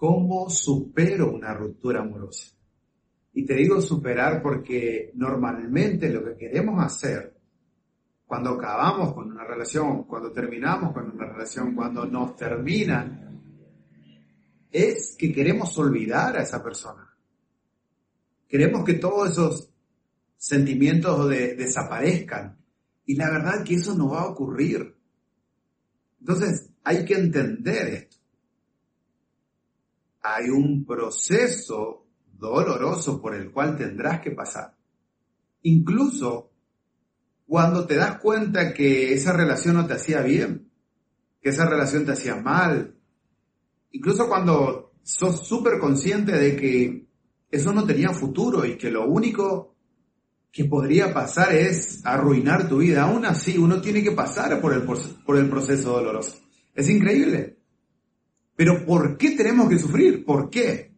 ¿Cómo supero una ruptura amorosa? Y te digo superar porque normalmente lo que queremos hacer cuando acabamos con una relación, cuando terminamos con una relación, cuando nos terminan, es que queremos olvidar a esa persona. Queremos que todos esos sentimientos de, desaparezcan. Y la verdad que eso no va a ocurrir. Entonces hay que entender esto hay un proceso doloroso por el cual tendrás que pasar. Incluso cuando te das cuenta que esa relación no te hacía bien, que esa relación te hacía mal, incluso cuando sos súper consciente de que eso no tenía futuro y que lo único que podría pasar es arruinar tu vida. Aún así, uno tiene que pasar por el, por el proceso doloroso. Es increíble. Pero ¿por qué tenemos que sufrir? ¿Por qué?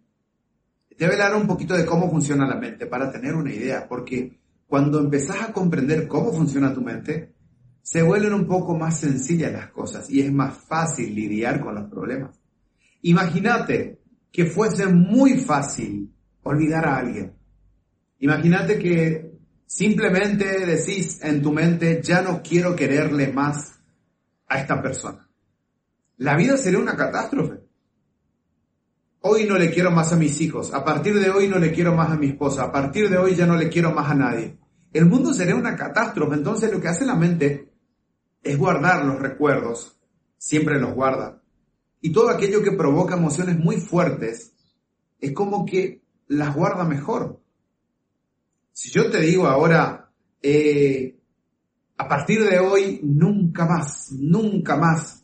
Te voy a hablar un poquito de cómo funciona la mente para tener una idea, porque cuando empezás a comprender cómo funciona tu mente, se vuelven un poco más sencillas las cosas y es más fácil lidiar con los problemas. Imagínate que fuese muy fácil olvidar a alguien. Imagínate que simplemente decís en tu mente, ya no quiero quererle más a esta persona la vida sería una catástrofe. Hoy no le quiero más a mis hijos, a partir de hoy no le quiero más a mi esposa, a partir de hoy ya no le quiero más a nadie. El mundo sería una catástrofe, entonces lo que hace la mente es guardar los recuerdos, siempre los guarda. Y todo aquello que provoca emociones muy fuertes es como que las guarda mejor. Si yo te digo ahora, eh, a partir de hoy, nunca más, nunca más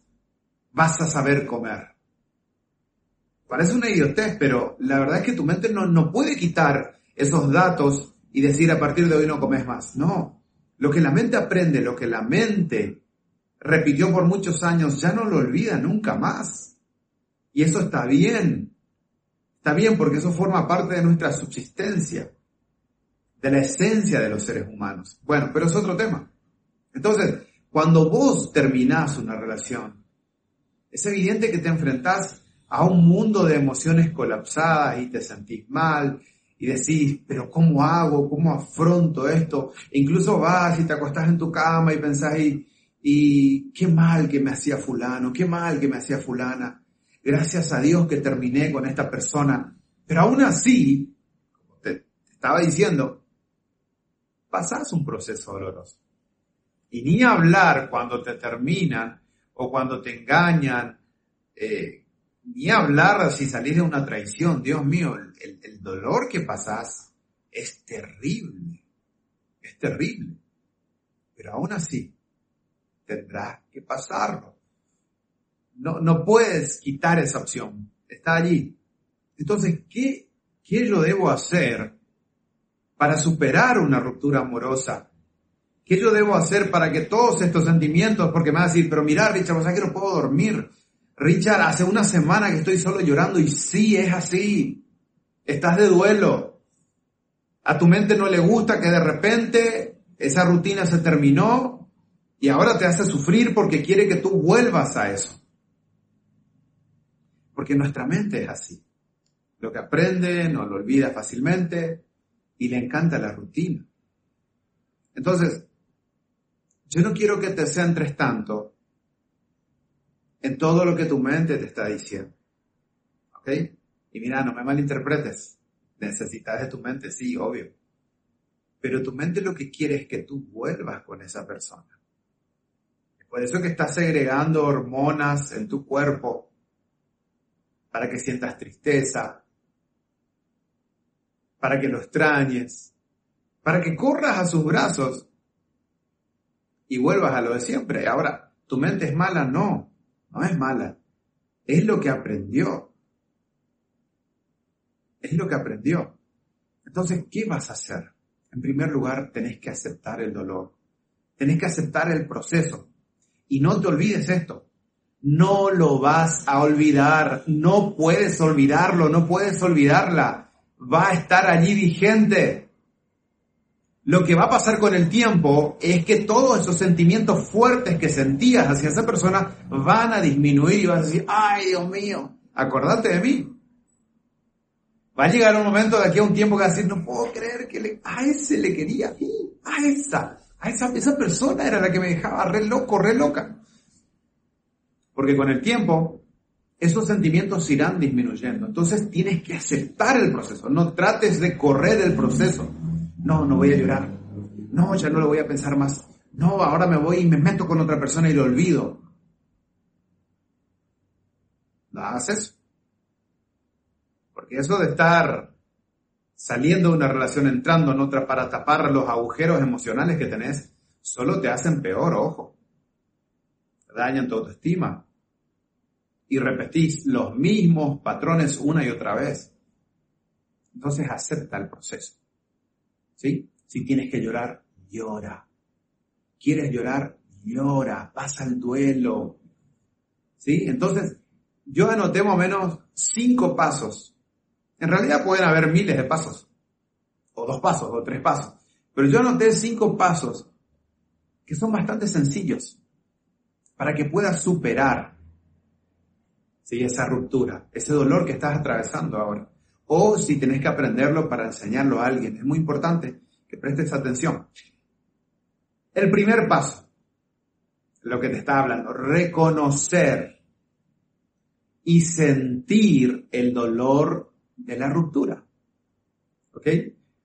vas a saber comer. Parece una idiotez, pero la verdad es que tu mente no, no puede quitar esos datos y decir a partir de hoy no comes más. No. Lo que la mente aprende, lo que la mente repitió por muchos años, ya no lo olvida nunca más. Y eso está bien. Está bien porque eso forma parte de nuestra subsistencia, de la esencia de los seres humanos. Bueno, pero es otro tema. Entonces, cuando vos terminás una relación, es evidente que te enfrentás a un mundo de emociones colapsadas y te sentís mal y decís, pero ¿cómo hago? ¿Cómo afronto esto? E incluso vas y te acostás en tu cama y pensás, y, y qué mal que me hacía fulano, qué mal que me hacía fulana. Gracias a Dios que terminé con esta persona. Pero aún así, como te, estaba diciendo, pasás un proceso doloroso. Y ni hablar cuando te terminan o cuando te engañan, eh, ni hablar si salís de una traición, Dios mío, el, dolor que pasás es terrible, es terrible. Pero aún así, tendrás que pasarlo. No, no puedes quitar esa opción, está allí. Entonces, ¿qué, ¿qué yo debo hacer para superar una ruptura amorosa ¿Qué yo debo hacer para que todos estos sentimientos, porque me va a decir, pero mira, Richard, o sea que no puedo dormir. Richard, hace una semana que estoy solo llorando y sí, es así. Estás de duelo. A tu mente no le gusta que de repente esa rutina se terminó y ahora te hace sufrir porque quiere que tú vuelvas a eso. Porque nuestra mente es así. Lo que aprende no lo olvida fácilmente y le encanta la rutina. Entonces, yo no quiero que te centres tanto en todo lo que tu mente te está diciendo. ¿Ok? Y mira, no me malinterpretes. Necesitas de tu mente, sí, obvio. Pero tu mente lo que quiere es que tú vuelvas con esa persona. Por eso que estás segregando hormonas en tu cuerpo para que sientas tristeza, para que lo extrañes, para que corras a sus brazos y vuelvas a lo de siempre. Ahora, ¿tu mente es mala? No, no es mala. Es lo que aprendió. Es lo que aprendió. Entonces, ¿qué vas a hacer? En primer lugar, tenés que aceptar el dolor. Tenés que aceptar el proceso. Y no te olvides esto. No lo vas a olvidar. No puedes olvidarlo. No puedes olvidarla. Va a estar allí vigente. Lo que va a pasar con el tiempo es que todos esos sentimientos fuertes que sentías hacia esa persona van a disminuir y vas a decir, ay Dios mío, acordate de mí. Va a llegar un momento de aquí a un tiempo que va a decir, no puedo creer que a ese le quería a esa, a esa, esa persona era la que me dejaba re loco, re loca. Porque con el tiempo, esos sentimientos irán disminuyendo. Entonces tienes que aceptar el proceso. No trates de correr el proceso. No, no voy a llorar. No, ya no lo voy a pensar más. No, ahora me voy y me meto con otra persona y lo olvido. ¿No haces? Porque eso de estar saliendo de una relación, entrando en otra para tapar los agujeros emocionales que tenés, solo te hacen peor, ojo. Dañan tu autoestima. Y repetís los mismos patrones una y otra vez. Entonces acepta el proceso. ¿Sí? Si tienes que llorar, llora. ¿Quieres llorar? Llora. Pasa el duelo. ¿Sí? Entonces, yo anoté más o menos cinco pasos en realidad pueden haber miles de pasos, o dos pasos, o tres pasos. Pero yo anoté cinco pasos que son bastante sencillos para que puedas superar esa ruptura, ese dolor que estás atravesando ahora. O si tenés que aprenderlo para enseñarlo a alguien. Es muy importante que prestes atención. El primer paso, lo que te está hablando, reconocer y sentir el dolor de la ruptura. ¿Ok?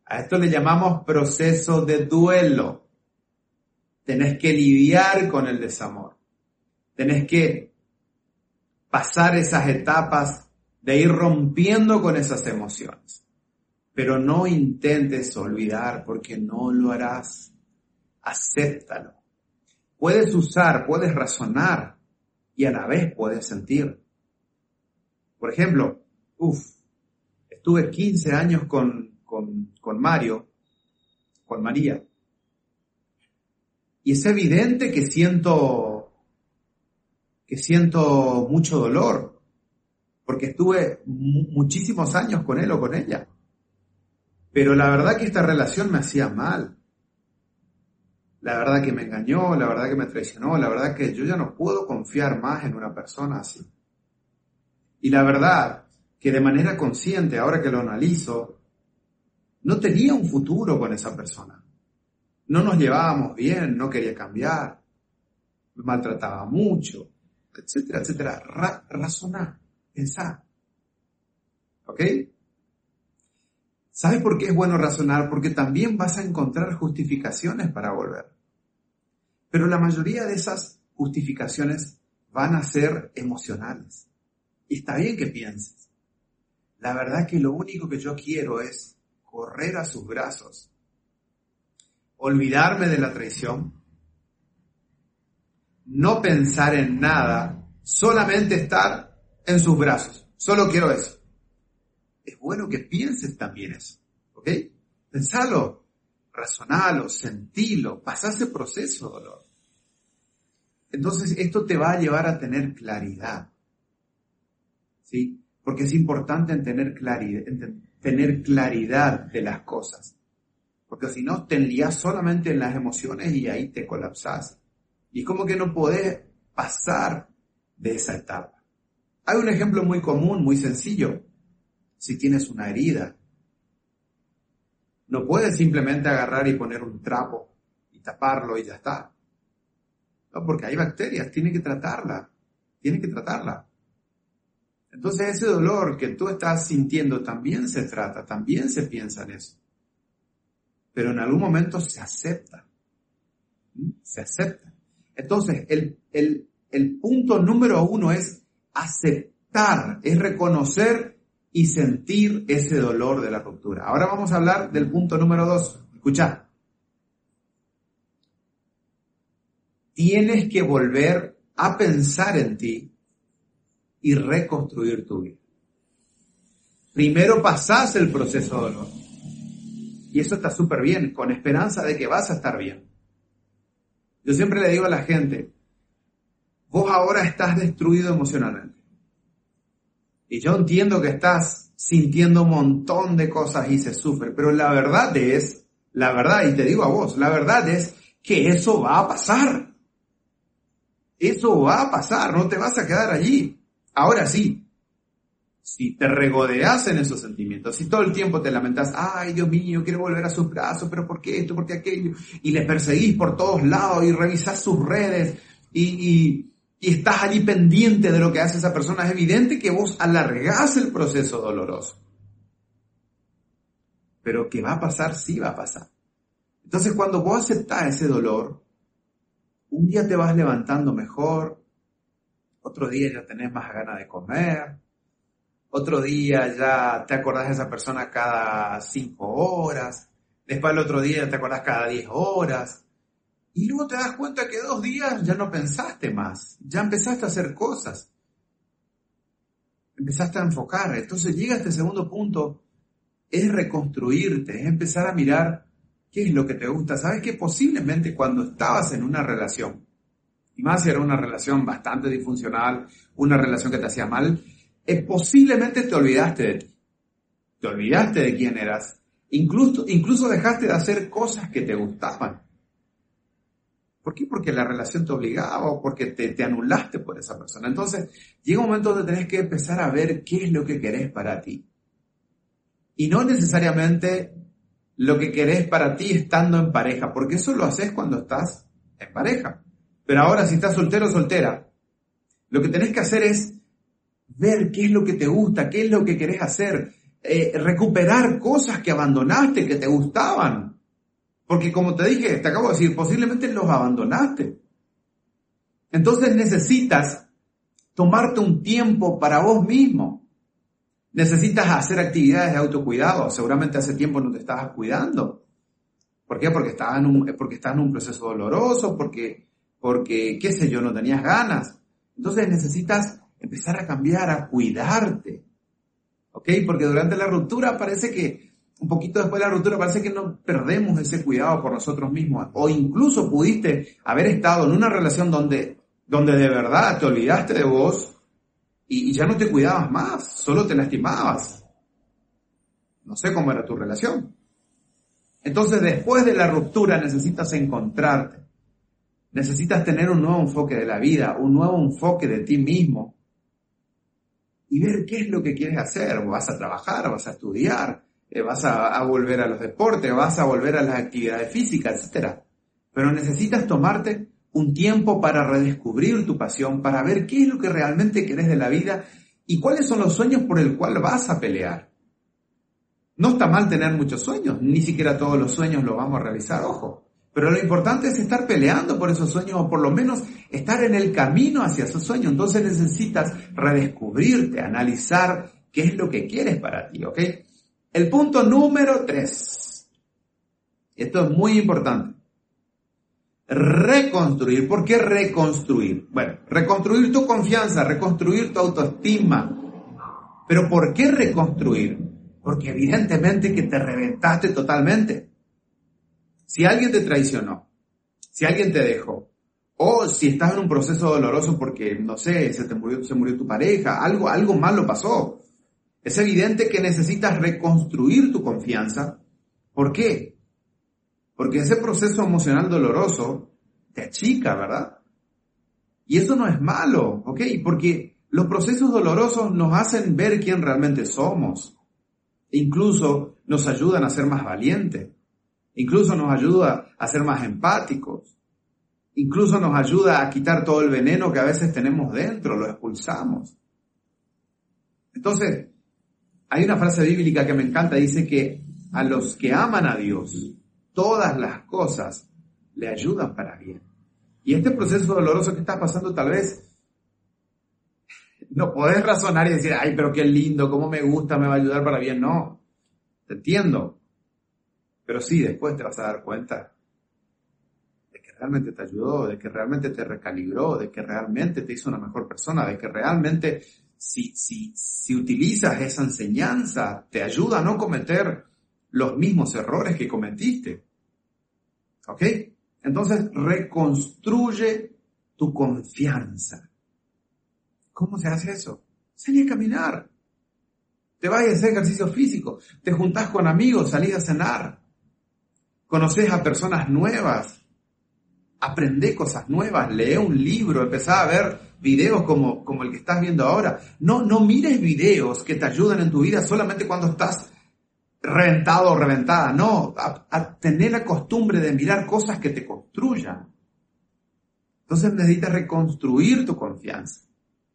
A esto le llamamos proceso de duelo. Tenés que lidiar con el desamor. Tenés que pasar esas etapas de ir rompiendo con esas emociones. Pero no intentes olvidar porque no lo harás. Acéptalo. Puedes usar, puedes razonar y a la vez puedes sentir. Por ejemplo, uff, Estuve 15 años con, con, Mario, con María. Y es evidente que siento, que siento mucho dolor, porque estuve muchísimos años con él o con ella. Pero la verdad que esta relación me hacía mal. La verdad que me engañó, la verdad que me traicionó, la verdad que yo ya no puedo confiar más en una persona así. Y la verdad que de manera consciente, ahora que lo analizo, no tenía un futuro con esa persona. No nos llevábamos bien, no quería cambiar, me maltrataba mucho, etcétera, etcétera. razonar, pensar. ¿Ok? ¿Sabes por qué es bueno razonar? Porque también vas a encontrar justificaciones para volver. Pero la mayoría de esas justificaciones van a ser emocionales. Y está bien que pienses. La verdad que lo único que yo quiero es correr a sus brazos, olvidarme de la traición, no pensar en nada, solamente estar en sus brazos. Solo quiero eso. Es bueno que pienses también eso, ¿ok? Pensalo, razonalo, sentilo, pasá ese proceso, dolor. Entonces esto te va a llevar a tener claridad. ¿Sí? porque es importante tener claridad, tener claridad de las cosas. Porque si no, te enlías solamente en las emociones y ahí te colapsas. Y es como que no podés pasar de esa etapa. Hay un ejemplo muy común, muy sencillo. Si tienes una herida, no puedes simplemente agarrar y poner un trapo y taparlo y ya está. No, porque hay bacterias, tiene que tratarla, tiene que tratarla. Entonces ese dolor que tú estás sintiendo también se trata, también se piensa en eso. Pero en algún momento se acepta. ¿Mm? Se acepta. Entonces, el, el, el punto número uno es aceptar, es reconocer y sentir ese dolor de la ruptura. Ahora vamos a hablar del punto número dos. Escucha. Tienes que volver a pensar en ti y reconstruir tu vida. Primero pasás el proceso de dolor. Y eso está súper bien, con esperanza de que vas a estar bien. Yo siempre le digo a la gente, vos ahora estás destruido emocionalmente. Y yo entiendo que estás sintiendo un montón de cosas y se sufre, pero la verdad es, la verdad, y te digo a vos, la verdad es que eso va a pasar. Eso va a pasar, no te vas a quedar allí. Ahora sí, si te regodeas en esos sentimientos, si todo el tiempo te lamentas, ay Dios mío, quiero volver a sus brazos, pero ¿por qué esto? ¿Por qué aquello? Y le perseguís por todos lados y revisás sus redes y, y, y estás allí pendiente de lo que hace esa persona, es evidente que vos alargás el proceso doloroso. Pero que va a pasar, sí va a pasar. Entonces cuando vos aceptás ese dolor, un día te vas levantando mejor, otro día ya tenés más ganas de comer, otro día ya te acordás de esa persona cada cinco horas, después el otro día te acordás cada diez horas, y luego te das cuenta que dos días ya no pensaste más, ya empezaste a hacer cosas, empezaste a enfocar, entonces llega este segundo punto, es reconstruirte, es empezar a mirar qué es lo que te gusta. Sabes que posiblemente cuando estabas en una relación, y más si era una relación bastante disfuncional, una relación que te hacía mal, es posiblemente te olvidaste de ti. Te olvidaste de quién eras. Incluso, incluso dejaste de hacer cosas que te gustaban. ¿Por qué? Porque la relación te obligaba o porque te, te anulaste por esa persona. Entonces, llega un momento donde tenés que empezar a ver qué es lo que querés para ti. Y no necesariamente lo que querés para ti estando en pareja, porque eso lo haces cuando estás en pareja. Pero ahora si estás soltero o soltera, lo que tenés que hacer es ver qué es lo que te gusta, qué es lo que querés hacer, eh, recuperar cosas que abandonaste, que te gustaban. Porque como te dije, te acabo de decir, posiblemente los abandonaste. Entonces necesitas tomarte un tiempo para vos mismo. Necesitas hacer actividades de autocuidado. Seguramente hace tiempo no te estabas cuidando. ¿Por qué? Porque estabas en un, porque estás en un proceso doloroso, porque, porque, qué sé yo, no tenías ganas. Entonces necesitas empezar a cambiar, a cuidarte. ¿Ok? Porque durante la ruptura parece que, un poquito después de la ruptura, parece que no perdemos ese cuidado por nosotros mismos. O incluso pudiste haber estado en una relación donde, donde de verdad te olvidaste de vos y, ya no te cuidabas más, solo te lastimabas. No sé cómo era tu relación. Entonces después de la ruptura necesitas encontrarte. Necesitas tener un nuevo enfoque de la vida, un nuevo enfoque de ti mismo. Y ver qué es lo que quieres hacer. Vas a trabajar, vas a estudiar, eh, vas a, volver a los deportes, vas a volver a las actividades físicas, etc. Pero necesitas tomarte un tiempo para redescubrir tu pasión, para ver qué es lo que realmente querés de la vida y cuáles son los sueños por el cual vas a pelear. No está mal tener muchos sueños, ni siquiera todos los sueños los vamos a realizar, ojo. Pero lo importante es estar peleando por esos sueños o por lo menos estar en el camino hacia esos sueños. Entonces necesitas redescubrirte, analizar qué es lo que quieres para ti, ¿ok? El punto número tres. Esto es muy importante reconstruir. ¿Por qué reconstruir? Bueno, reconstruir tu confianza, reconstruir tu autoestima. Pero ¿por qué reconstruir? Porque evidentemente que te reventaste totalmente. Si alguien te traicionó, si alguien te dejó, o si estás en un proceso doloroso porque, no sé, se te murió, se murió tu pareja, algo, algo malo pasó. Es evidente que necesitas reconstruir tu confianza. ¿Por qué? Porque ese proceso emocional doloroso te achica, ¿verdad? Y eso no es malo, ¿ok? Porque los procesos dolorosos nos hacen ver quién realmente somos. incluso nos ayudan a ser más valientes. Incluso nos ayuda a ser más empáticos. Incluso nos ayuda a quitar todo el veneno que a veces tenemos dentro, lo expulsamos. Entonces, hay una frase bíblica que me encanta, dice que a los que aman a Dios, todas las cosas le ayudan para bien. Y este proceso doloroso que está pasando tal vez no podés razonar y decir, ay, pero qué lindo, cómo me gusta, me va a ayudar para bien. No, te entiendo. Pero sí, después te vas a dar cuenta de que realmente te ayudó, de que realmente te recalibró, de que realmente te hizo una mejor persona, de que realmente si, si, si utilizas esa enseñanza, te ayuda a no cometer los mismos errores que cometiste. ¿Ok? Entonces, reconstruye tu confianza. ¿Cómo se hace eso? Salí a caminar. Te vas a hacer ejercicio físico. Te juntás con amigos, salís a cenar. Conoces a personas nuevas. Aprende cosas nuevas. Lee un libro. Empezá a ver videos como, como el que estás viendo ahora. No, no mires videos que te ayuden en tu vida solamente cuando estás reventado o reventada. No, a, tener la costumbre de mirar cosas que te construyan. Entonces necesitas reconstruir tu confianza,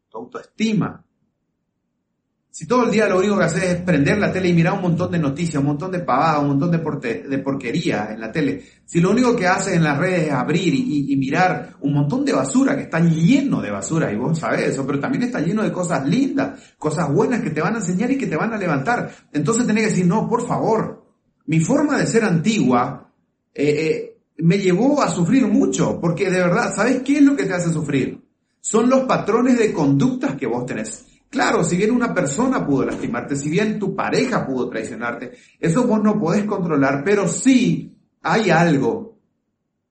tu autoestima, si todo el día lo único que haces es prender la tele y mirar un montón de noticias, un montón de pavadas, un montón de, porquería en la tele, si lo único que haces en las redes es abrir y, mirar un montón de basura, que está lleno de basura, y vos sabés eso, pero también está lleno de cosas lindas, cosas buenas que te van a enseñar y que te van a levantar. Entonces tenés que decir, no, por favor, mi forma de ser antigua eh, eh, me llevó a sufrir mucho, porque de verdad, ¿sabés qué es lo que te hace sufrir? Son los patrones de conductas que vos tenés. Claro, si bien una persona pudo lastimarte, si bien tu pareja pudo traicionarte, eso vos no podés controlar, pero sí hay algo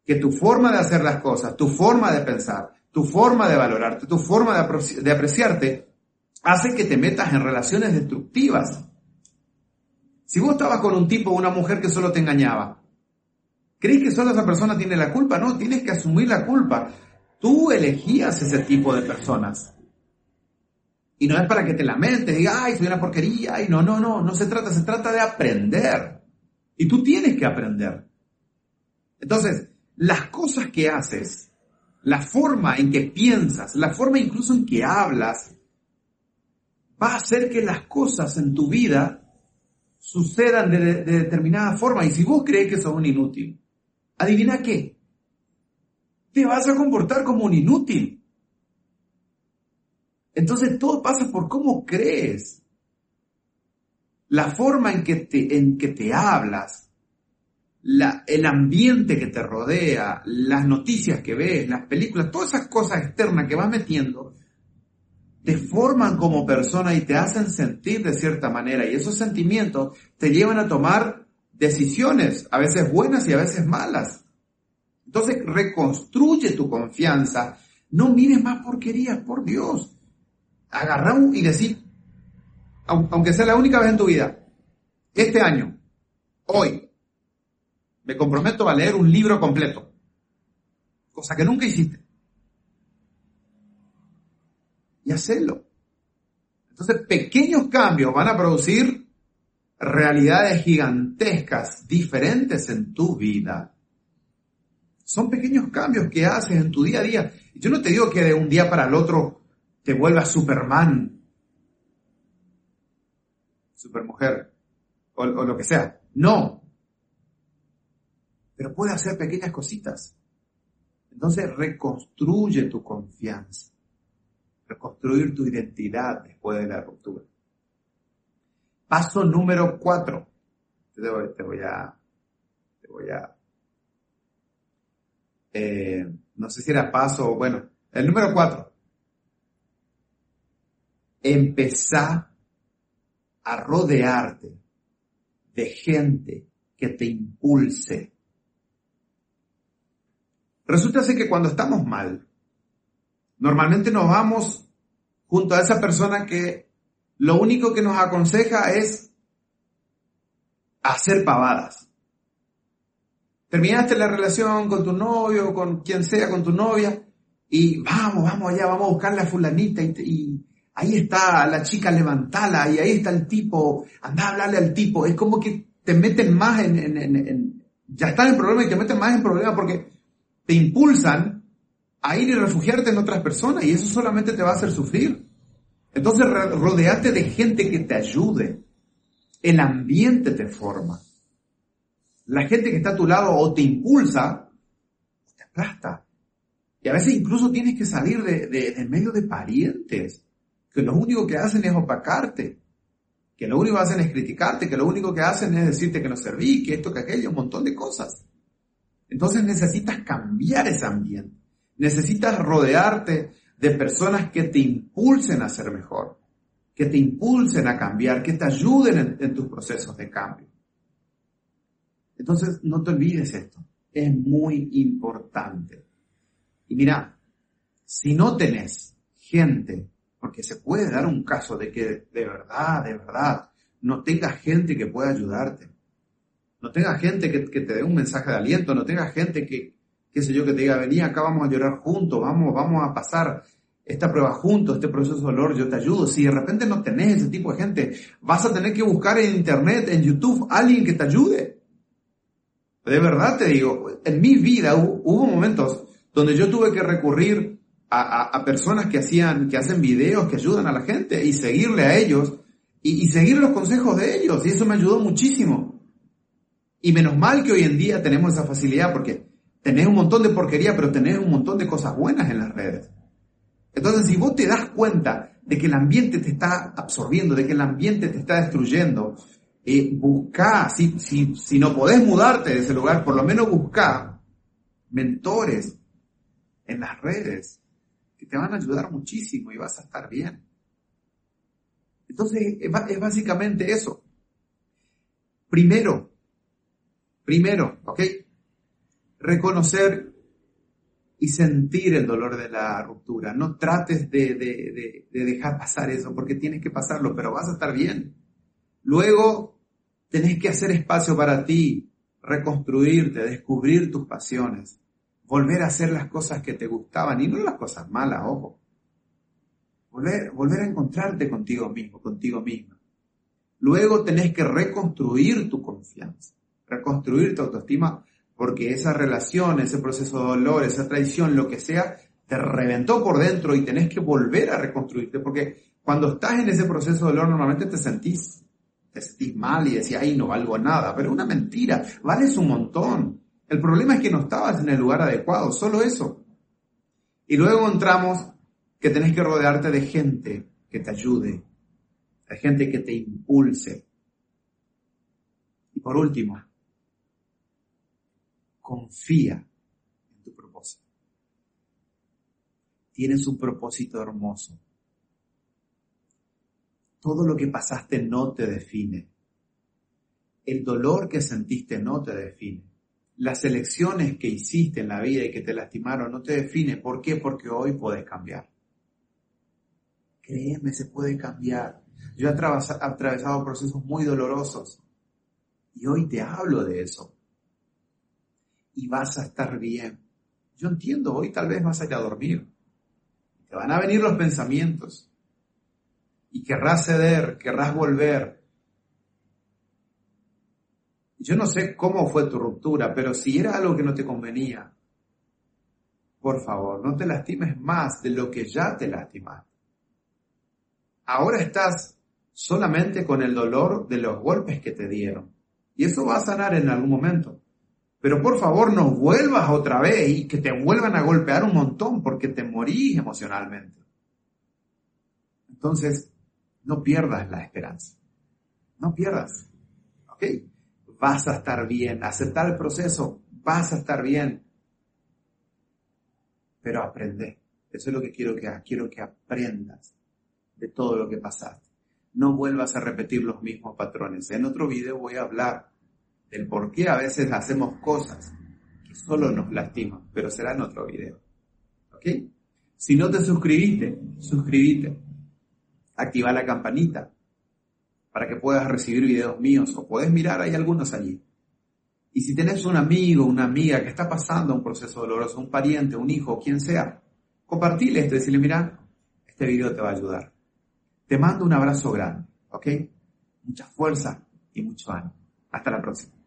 que tu forma de hacer las cosas, tu forma de pensar, tu forma de valorarte, tu forma de, apreciarte, hace que te metas en relaciones destructivas. Si vos estabas con un tipo o una mujer que solo te engañaba, ¿crees que solo esa persona tiene la culpa? No, tienes que asumir la culpa. Tú elegías ese tipo de personas. Y no es para que te lamentes, digas, ay, soy una porquería, ay, no, no, no, no se trata, se trata de aprender. Y tú tienes que aprender. Entonces, las cosas que haces, la forma en que piensas, la forma incluso en que hablas, va a hacer que las cosas en tu vida sucedan de, de determinada forma. Y si vos crees que sos un inútil, adivina qué, te vas a comportar como un inútil. Entonces todo pasa por cómo crees. La forma en que te, en que te hablas, la, el ambiente que te rodea, las noticias que ves, las películas, todas esas cosas externas que vas metiendo, te forman como persona y te hacen sentir de cierta manera. Y esos sentimientos te llevan a tomar decisiones, a veces buenas y a veces malas. Entonces reconstruye tu confianza. No mires más porquerías, por Dios agarrar y decir, aunque sea la única vez en tu vida, este año, hoy, me comprometo a leer un libro completo, cosa que nunca hiciste. Y hacerlo. Entonces, pequeños cambios van a producir realidades gigantescas, diferentes en tu vida. Son pequeños cambios que haces en tu día a día. Yo no te digo que de un día para el otro te vuelvas Superman, Supermujer, o, o lo que sea. No. Pero puede hacer pequeñas cositas. Entonces reconstruye tu confianza. Reconstruir tu identidad después de la ruptura. Paso número cuatro. Te, voy a, te voy a, eh, no sé si era paso, bueno, el número cuatro empezá a rodearte de gente que te impulse. Resulta que cuando estamos mal, normalmente nos vamos junto a esa persona que lo único que nos aconseja es hacer pavadas. Terminaste la relación con tu novio, con quien sea, con tu novia, y vamos, vamos allá, vamos a buscar la fulanita y, ahí está la chica, levantala, y ahí está el tipo, anda a hablarle al tipo. Es como que te meten más en, en, ya estás en problema y te meten más en problema porque te impulsan a ir y refugiarte en otras personas y eso solamente te va a hacer sufrir. Entonces rodeate de gente que te ayude. El ambiente te forma. La gente que está a tu lado o te impulsa, te aplasta. Y a veces incluso tienes que salir de, de medio de parientes que lo único que hacen es opacarte, que lo único que hacen es criticarte, que lo único que hacen es decirte que no serví, que esto, que aquello, un montón de cosas. Entonces necesitas cambiar ese ambiente, necesitas rodearte de personas que te impulsen a ser mejor, que te impulsen a cambiar, que te ayuden en, tus procesos de cambio. Entonces, no te olvides esto. Es muy importante. Y mira, si no tenés gente, porque se puede dar un caso de que de verdad, de verdad, no tengas gente que pueda ayudarte. No tengas gente que, te dé un mensaje de aliento, no tengas gente que, qué sé yo, que te diga, vení acá, vamos a llorar juntos, vamos, vamos a pasar esta prueba juntos, este proceso de dolor, yo te ayudo. Si de repente no tenés ese tipo de gente, vas a tener que buscar en internet, en YouTube, alguien que te ayude. De verdad te digo, en mi vida hubo, momentos donde yo tuve que recurrir a, personas que hacían, que hacen videos, que ayudan a la gente y seguirle a ellos y, seguir los consejos de ellos. Y eso me ayudó muchísimo. Y menos mal que hoy en día tenemos esa facilidad porque tenés un montón de porquería, pero tenés un montón de cosas buenas en las redes. Entonces, si vos te das cuenta de que el ambiente te está absorbiendo, de que el ambiente te está destruyendo, eh, busca, si, si, si no podés mudarte de ese lugar, por lo menos busca mentores en las redes te van a ayudar muchísimo y vas a estar bien. Entonces, es básicamente eso. Primero, primero, ¿ok? Reconocer y sentir el dolor de la ruptura. No trates de, dejar pasar eso porque tienes que pasarlo, pero vas a estar bien. Luego, tenés que hacer espacio para ti, reconstruirte, descubrir tus pasiones, volver a hacer las cosas que te gustaban y no las cosas malas, ojo. Volver, volver a encontrarte contigo mismo, contigo misma. Luego tenés que reconstruir tu confianza, reconstruir tu autoestima porque esa relación, ese proceso de dolor, esa traición, lo que sea, te reventó por dentro y tenés que volver a reconstruirte, porque cuando estás en ese proceso de dolor normalmente te sentís, te sentís mal y decís, ay, no valgo nada, pero una mentira, vales un montón. El problema es que no estabas en el lugar adecuado, solo eso. Y luego encontramos que tenés que rodearte de gente que te ayude, de gente que te impulse. Y por último, confía en tu propósito. Tienes un propósito hermoso. Todo lo que pasaste no te define. El dolor que sentiste no te define. Las elecciones que hiciste en la vida y que te lastimaron no te define. ¿Por qué? Porque hoy puedes cambiar. Créeme, se puede cambiar. Yo he atravesado procesos muy dolorosos y hoy te hablo de eso y vas a estar bien. Yo entiendo, hoy tal vez vas a ir a dormir. Te van a venir los pensamientos. Y querrás ceder, querrás volver. Yo no sé cómo fue tu ruptura, pero si era algo que no te convenía, por favor, no te lastimes más de lo que ya te lastimaste. Ahora estás solamente con el dolor de los golpes que te dieron. Y eso va a sanar en algún momento. Pero por favor no vuelvas otra vez y que te vuelvan a golpear un montón porque te morís emocionalmente. Entonces, no pierdas la esperanza. No pierdas. ¿Ok? Vas a estar bien. Aceptar el proceso. Vas a estar bien. Pero aprende. Eso es lo que quiero que hagas. Quiero que aprendas de todo lo que pasaste. No vuelvas a repetir los mismos patrones. En otro video voy a hablar del por qué a veces hacemos cosas que solo nos lastiman, pero será en otro video. ¿Ok? Si no te suscribiste, suscríbete. Activa la campanita para que puedas recibir videos míos o puedes mirar, hay algunos allí. Y si tenés un amigo, una amiga que está pasando un proceso doloroso, un pariente, un hijo, quien sea, compartile esto y decirle, mira, este video te va a ayudar. Te mando un abrazo grande, ¿ok? Mucha fuerza y mucho ánimo. Hasta la próxima.